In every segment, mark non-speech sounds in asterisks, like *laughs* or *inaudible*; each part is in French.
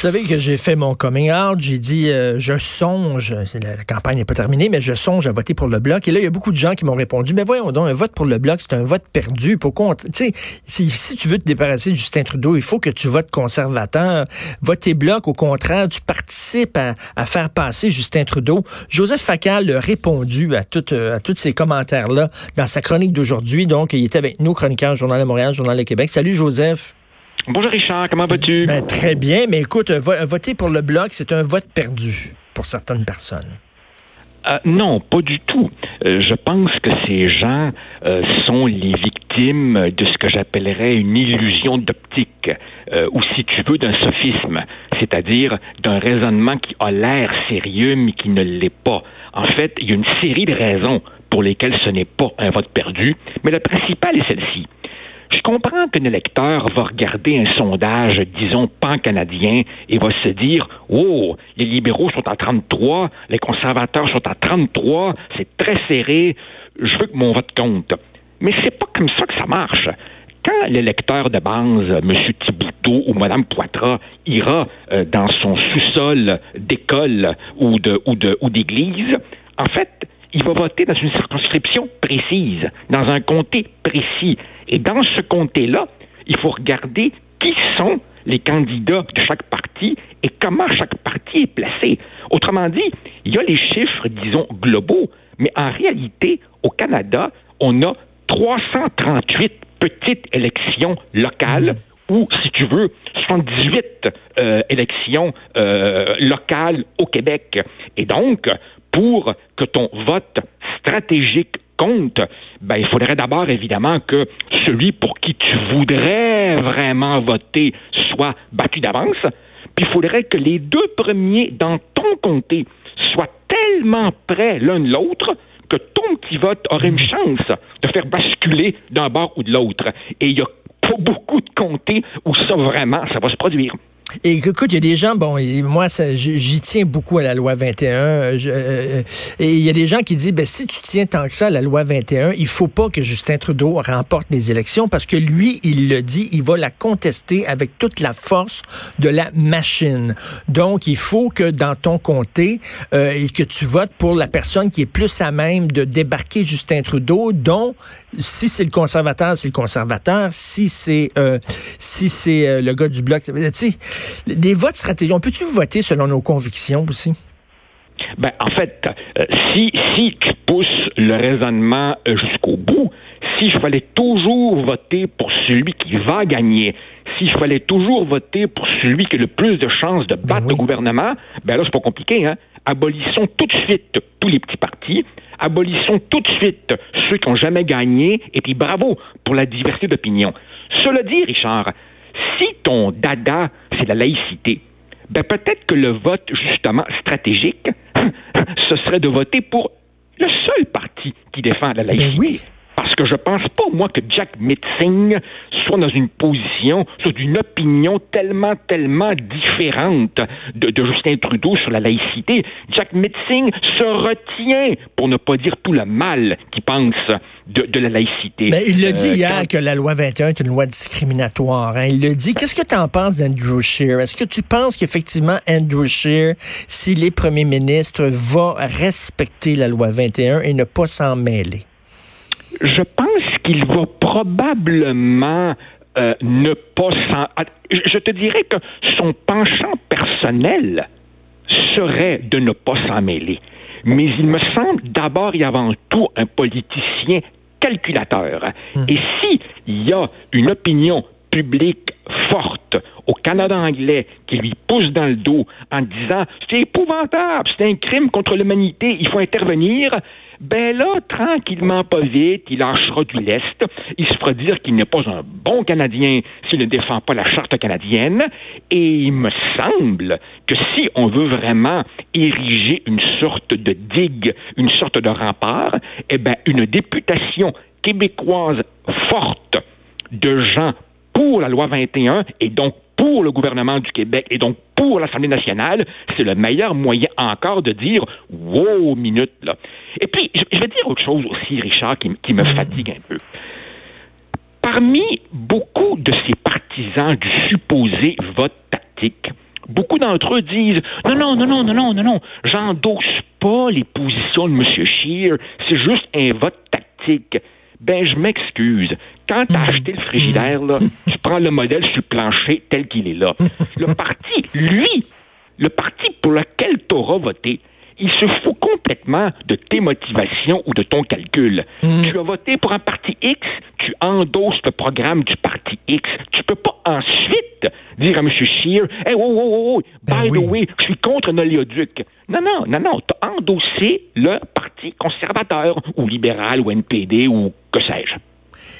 Vous savez que j'ai fait mon coming out, j'ai dit euh, je songe, la, la campagne n'est pas terminée, mais je songe à voter pour le bloc. Et là, il y a beaucoup de gens qui m'ont répondu, mais voyons donc, un vote pour le bloc, c'est un vote perdu. Pourquoi tu sais, si, tu veux te débarrasser de Justin Trudeau, il faut que tu votes conservateur. Voter bloc, au contraire, tu participes à, à faire passer Justin Trudeau. Joseph Facal a répondu à, tout, à tous ces commentaires-là dans sa chronique d'aujourd'hui. Donc, il était avec nous, chroniqueur Journal de Montréal, Journal de Québec. Salut Joseph. Bonjour Richard, comment vas-tu? Ben, très bien, mais écoute, voter pour le bloc, c'est un vote perdu pour certaines personnes. Euh, non, pas du tout. Euh, je pense que ces gens euh, sont les victimes de ce que j'appellerais une illusion d'optique, ou si tu veux, d'un sophisme, c'est-à-dire d'un raisonnement qui a l'air sérieux mais qui ne l'est pas. En fait, il y a une série de raisons pour lesquelles ce n'est pas un vote perdu, mais la principale est celle-ci. Je comprends qu'un électeur va regarder un sondage, disons, pan-canadien, et va se dire, oh, les libéraux sont à 33, les conservateurs sont à 33, c'est très serré, je veux que mon vote compte. Mais c'est pas comme ça que ça marche. Quand l'électeur de base, M. Thibouteau ou Mme Poitras, ira euh, dans son sous-sol d'école ou de ou de ou d'église, en fait, il va voter dans une circonscription précise, dans un comté précis. Et dans ce comté-là, il faut regarder qui sont les candidats de chaque parti et comment chaque parti est placé. Autrement dit, il y a les chiffres, disons, globaux, mais en réalité, au Canada, on a 338 petites élections locales ou, si tu veux, 78 euh, élections euh, locales au Québec. Et donc, pour que ton vote stratégique compte, ben, il faudrait d'abord évidemment que celui pour qui tu voudrais vraiment voter soit battu d'avance, puis il faudrait que les deux premiers dans ton comté soient tellement près l'un de l'autre que ton petit vote aurait une chance de faire basculer d'un bord ou de l'autre. Et il y a beaucoup de comtés où ça vraiment, ça va se produire. Et écoute, il y a des gens, bon, moi, j'y tiens beaucoup à la loi 21. Euh, euh, et il y a des gens qui disent, ben, si tu tiens tant que ça à la loi 21, il faut pas que Justin Trudeau remporte les élections parce que lui, il le dit, il va la contester avec toute la force de la machine. Donc, il faut que dans ton comté, euh, et que tu votes pour la personne qui est plus à même de débarquer Justin Trudeau, dont, si c'est le conservateur, c'est le conservateur. Si c'est si c'est le gars du bloc, tu sais, des votes stratégiques, on peut-tu voter selon nos convictions aussi? Ben, en fait, euh, si, si tu pousses le raisonnement jusqu'au bout, si je fallait toujours voter pour celui qui va gagner, si je fallait toujours voter pour celui qui a le plus de chances de battre ben le gouvernement, ben là, c'est pas compliqué, hein? Abolissons tout de suite tous les petits partis, abolissons tout de suite ceux qui n'ont jamais gagné, et puis bravo pour la diversité d'opinion. Cela dit, Richard, si ton dada, c'est la laïcité, ben peut-être que le vote, justement, stratégique, *laughs* ce serait de voter pour le seul parti qui défend la ben laïcité. oui. Parce que je pense pas, moi, que Jack Mitzing soit dans une position, soit d'une opinion tellement, tellement différente de, Justin Trudeau sur la laïcité. Jack Mitzing se retient, pour ne pas dire tout le mal qu'il pense de, la laïcité. Il le dit euh, hier que la loi 21 est une loi discriminatoire. Hein. Il le dit. Qu'est-ce que tu en penses d'Andrew Scheer? Est-ce que tu penses qu'effectivement Andrew Scheer, s'il est premier ministre, va respecter la loi 21 et ne pas s'en mêler? Je pense qu'il va probablement euh, ne pas s'en... Je te dirais que son penchant personnel serait de ne pas s'en mêler. Mais il me semble d'abord et avant tout un politicien calculateur. Hmm. Et s'il y a une opinion publique forte au Canada anglais qui lui pousse dans le dos en disant c'est épouvantable, c'est un crime contre l'humanité, il faut intervenir, ben là, tranquillement, pas vite, il lâchera du lest. Il se fera dire qu'il n'est pas un bon Canadien s'il ne défend pas la charte canadienne. Et il me semble que si on veut vraiment ériger une sorte de digue, une sorte de rempart, eh ben, une députation québécoise forte de gens pour la loi 21 et donc pour le gouvernement du Québec et donc pour l'Assemblée nationale, c'est le meilleur moyen encore de dire wow, minute là. Je, vais dire autre chose aussi, Richard, qui, me fatigue un peu. Parmi beaucoup de ces partisans du supposé vote tactique, beaucoup d'entre eux disent non, non, non, non, non, non, non, non, j'endosse pas les positions de M. Scheer, c'est juste un vote tactique. Ben, je m'excuse. Quand tu as acheté le frigidaire, là, tu prends le modèle sur le plancher tel qu'il est là. Le parti, lui, le parti pour lequel tu auras voté, il se fout complètement de tes motivations ou de ton calcul. Mm. Tu as voté pour un parti X, tu endosses le programme du parti X. Tu peux pas ensuite dire à M. Scheer, hey, oh, oh, oh, by the way, je suis contre un oléoduc. Non, non, non, non. Tu as endossé le parti conservateur ou libéral ou NPD ou que sais-je.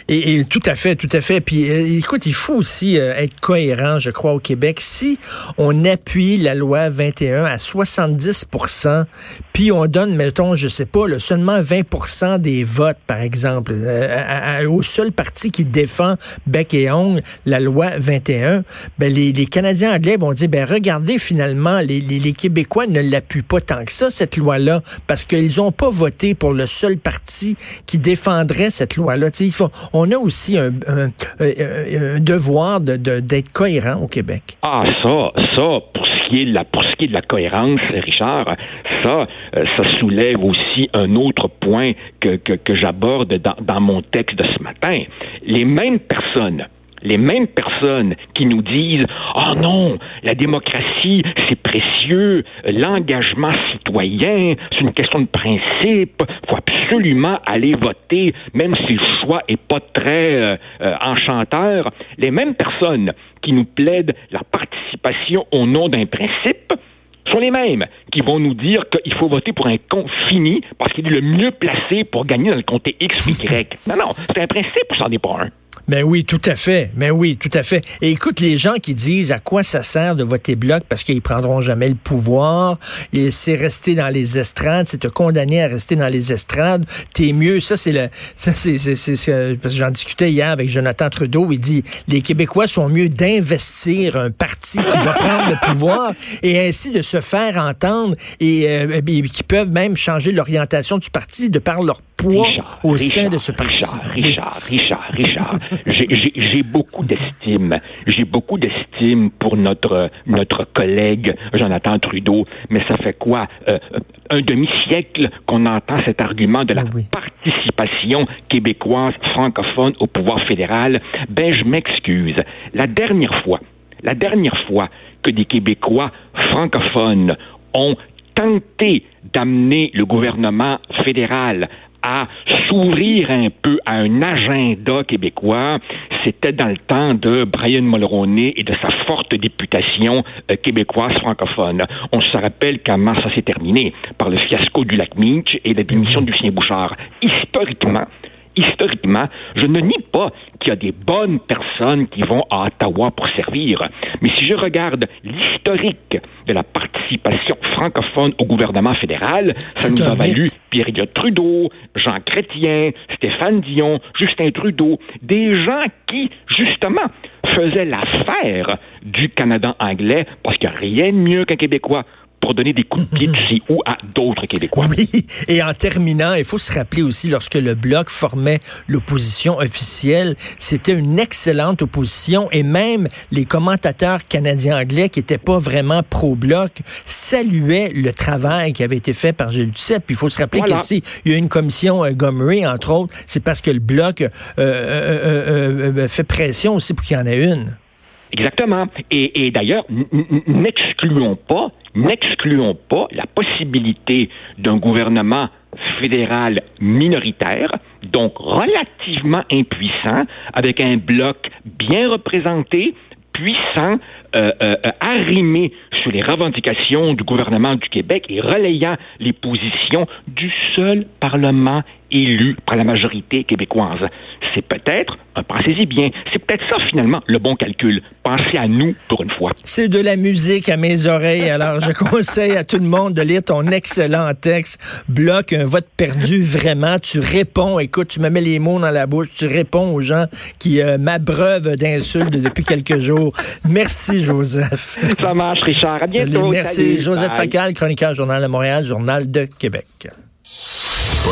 Et, tout à fait, tout à fait. Puis euh, écoute, il faut aussi euh, être cohérent, je crois, au Québec. Si on appuie la loi 21 à 70% puis on donne, mettons, je sais pas, seulement 20% des votes, par exemple, euh, au seul parti qui défend bec et ongle la loi 21, ben les, les Canadiens anglais vont dire, ben regardez, finalement, les, les, les Québécois ne l'appuient pas tant que ça, cette loi-là, parce qu'ils n'ont pas voté pour le seul parti qui défendrait cette loi-là. On a aussi un, devoir d'être cohérent au Québec. Ah, ça, ça, pour ce qui est de la, pour ce qui est de la cohérence, Richard, ça, euh, ça soulève aussi un autre point que, j'aborde dans mon texte de ce matin. Les mêmes personnes les mêmes personnes qui nous disent Oh non, la démocratie, c'est précieux, l'engagement citoyen, c'est une question de principe, faut absolument aller voter, même si le choix est pas très euh, euh, enchanteur. Les mêmes personnes qui nous plaident la participation au nom d'un principe sont les mêmes qui vont nous dire qu'il faut voter pour un compte fini parce qu'il est le mieux placé pour gagner dans le comté X ou Y. Non, non, c'est un principe, ça n'en est pas un? Mais oui, tout à fait. Mais oui, tout à fait. Et écoute, les gens qui disent à quoi ça sert de voter bloc parce qu'ils prendront jamais le pouvoir, et c'est rester dans les estrades, c'est te condamner à rester dans les estrades, t'es mieux. Ça, c'est le, ça, c'est, c'est, parce que j'en discutais hier avec Jonathan Trudeau. Il dit, les Québécois sont mieux d'investir un parti qui va prendre le pouvoir et ainsi de se faire entendre et, euh, qui peuvent même changer l'orientation du parti de par leur poids au sein de ce parti. Richard, Richard, Richard, *laughs* j'ai beaucoup d'estime. J'ai beaucoup d'estime pour notre, notre collègue Jonathan Trudeau, mais ça fait quoi? Euh, un demi-siècle qu'on entend cet argument de la ben participation québécoise francophone au pouvoir fédéral? Ben, je m'excuse. La dernière fois, la dernière fois que des Québécois francophones ont tenté d'amener le gouvernement fédéral à s'ouvrir un peu à un agenda québécois, c'était dans le temps de Brian Mulroney et de sa forte députation euh, québécoise francophone. On se rappelle comment ça s'est terminé par le fiasco du lac Minch et la démission du Lucien Bouchard. Historiquement, historiquement, je ne nie pas qu'il y a des bonnes personnes qui vont à Ottawa pour servir. Mais si je regarde l'historique de la participation francophone au gouvernement fédéral, ça nous a valu pierre Trudeau, Jean Chrétien, Stéphane Dion, Justin Trudeau, des gens qui, justement, faisaient l'affaire du Canada anglais parce qu'il n'y a rien de mieux qu'un Québécois pour donner des coups de pied, sais où, à d'autres Québécois. Oui, et en terminant, il faut se rappeler aussi, lorsque le Bloc formait l'opposition officielle, c'était une excellente opposition, et même les commentateurs canadiens-anglais qui n'étaient pas vraiment pro-Bloc saluaient le travail qui avait été fait par Gilles Duceppe. Il faut se rappeler voilà. qu'ici, il y a une commission euh, Gomery, entre autres, c'est parce que le Bloc euh, euh, euh fait pression aussi pour qu'il y en ait une. Exactement. Et, et d'ailleurs, n'excluons pas, n'excluons pas la possibilité d'un gouvernement fédéral minoritaire, donc relativement impuissant, avec un bloc bien représenté, puissant, euh, euh, arrimé sur les revendications du gouvernement du Québec et relayant les positions du seul Parlement élu par la majorité québécoise. C'est peut-être, pensez-y bien, c'est peut-être ça finalement le bon calcul. Pensez à nous pour une fois. C'est de la musique à mes oreilles. Alors je conseille à tout le monde de lire ton excellent texte. Bloc un vote perdu vraiment. Tu réponds. Écoute, tu me mets les mots dans la bouche. Tu réponds aux gens qui euh, m'abreuvent d'insultes depuis quelques jours. Merci Joseph. Ça marche Richard. À bientôt. merci Joseph Facal, chroniqueur Journal de Montréal, Journal de Québec.